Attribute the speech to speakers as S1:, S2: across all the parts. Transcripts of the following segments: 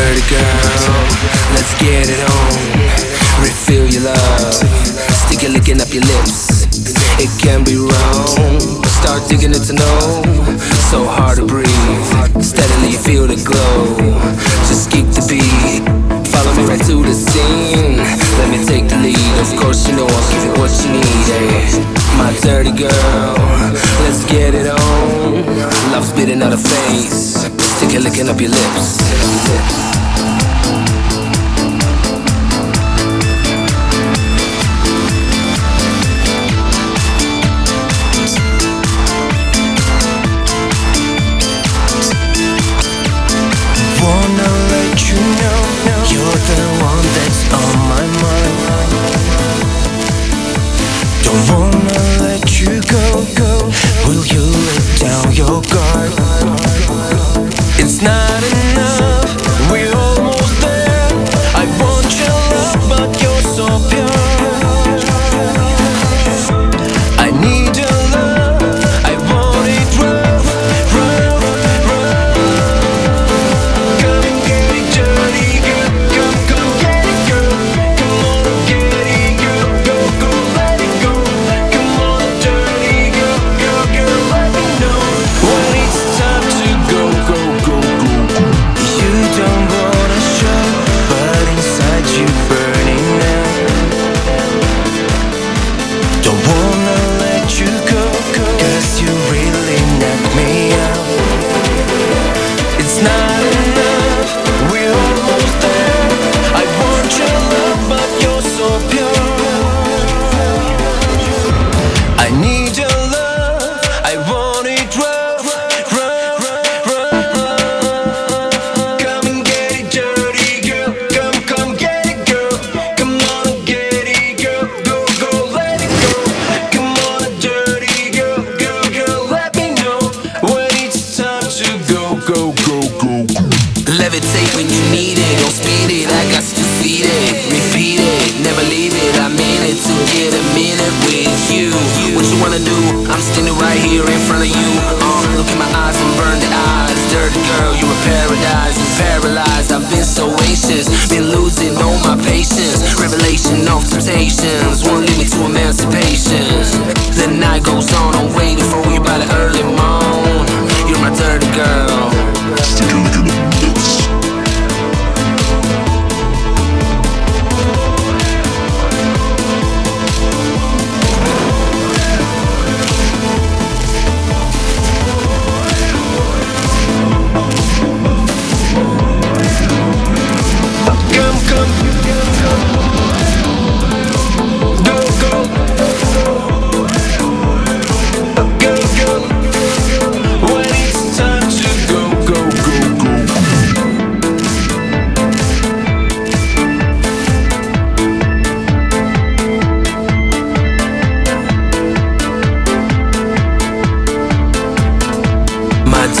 S1: dirty girl, let's get it on. Refill your love, stick it licking up your lips. It can be wrong. Start digging it to know. So hard to breathe. Steadily feel the glow. Just keep the beat. Follow me right to the scene. Let me take the lead. Of course you know I'll give you what you need. eh? My dirty girl, let's get it on. Love spitting out a face. It licking up your lips.
S2: Wanna let you know you're the one that's I need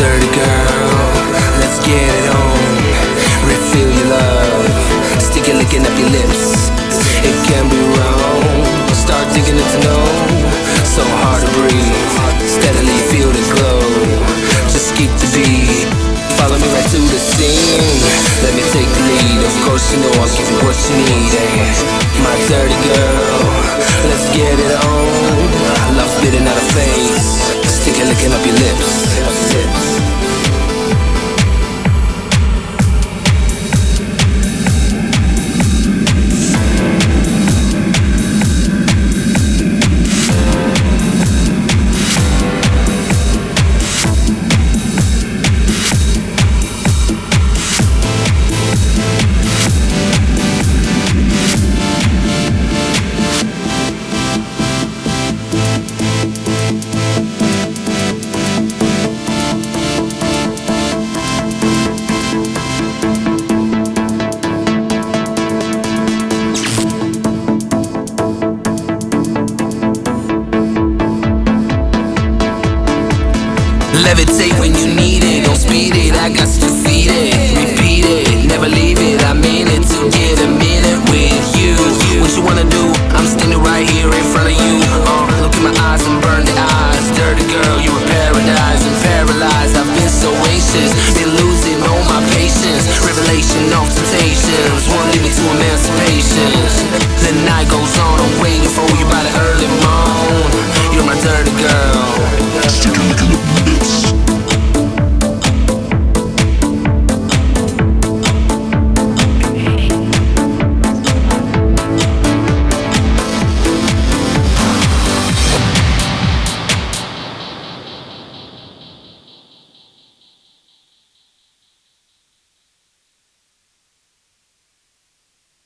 S2: dirty girl, let's get it on. Refill your love, stick it licking up your lips. It can be wrong. Start digging it to know. So hard to breathe. Steadily feel the glow. Just keep the beat. Follow me right to the scene. Let me take the lead. Of course you know I'll give you what you need. eh? My dirty girl, let's get it on. I love spitting out a face. Stick it licking up your lips. Acids.
S1: Levitate when you need it. Don't speed it, I got to see it. Repeat it, never leave it. I mean it to get a minute with you. What you wanna do? I'm standing right here in front of you. Uh, look in my eyes and burn the eyes. Dirty girl, you a paradise and paralyzed. I've been so anxious, been losing all my patience. Revelation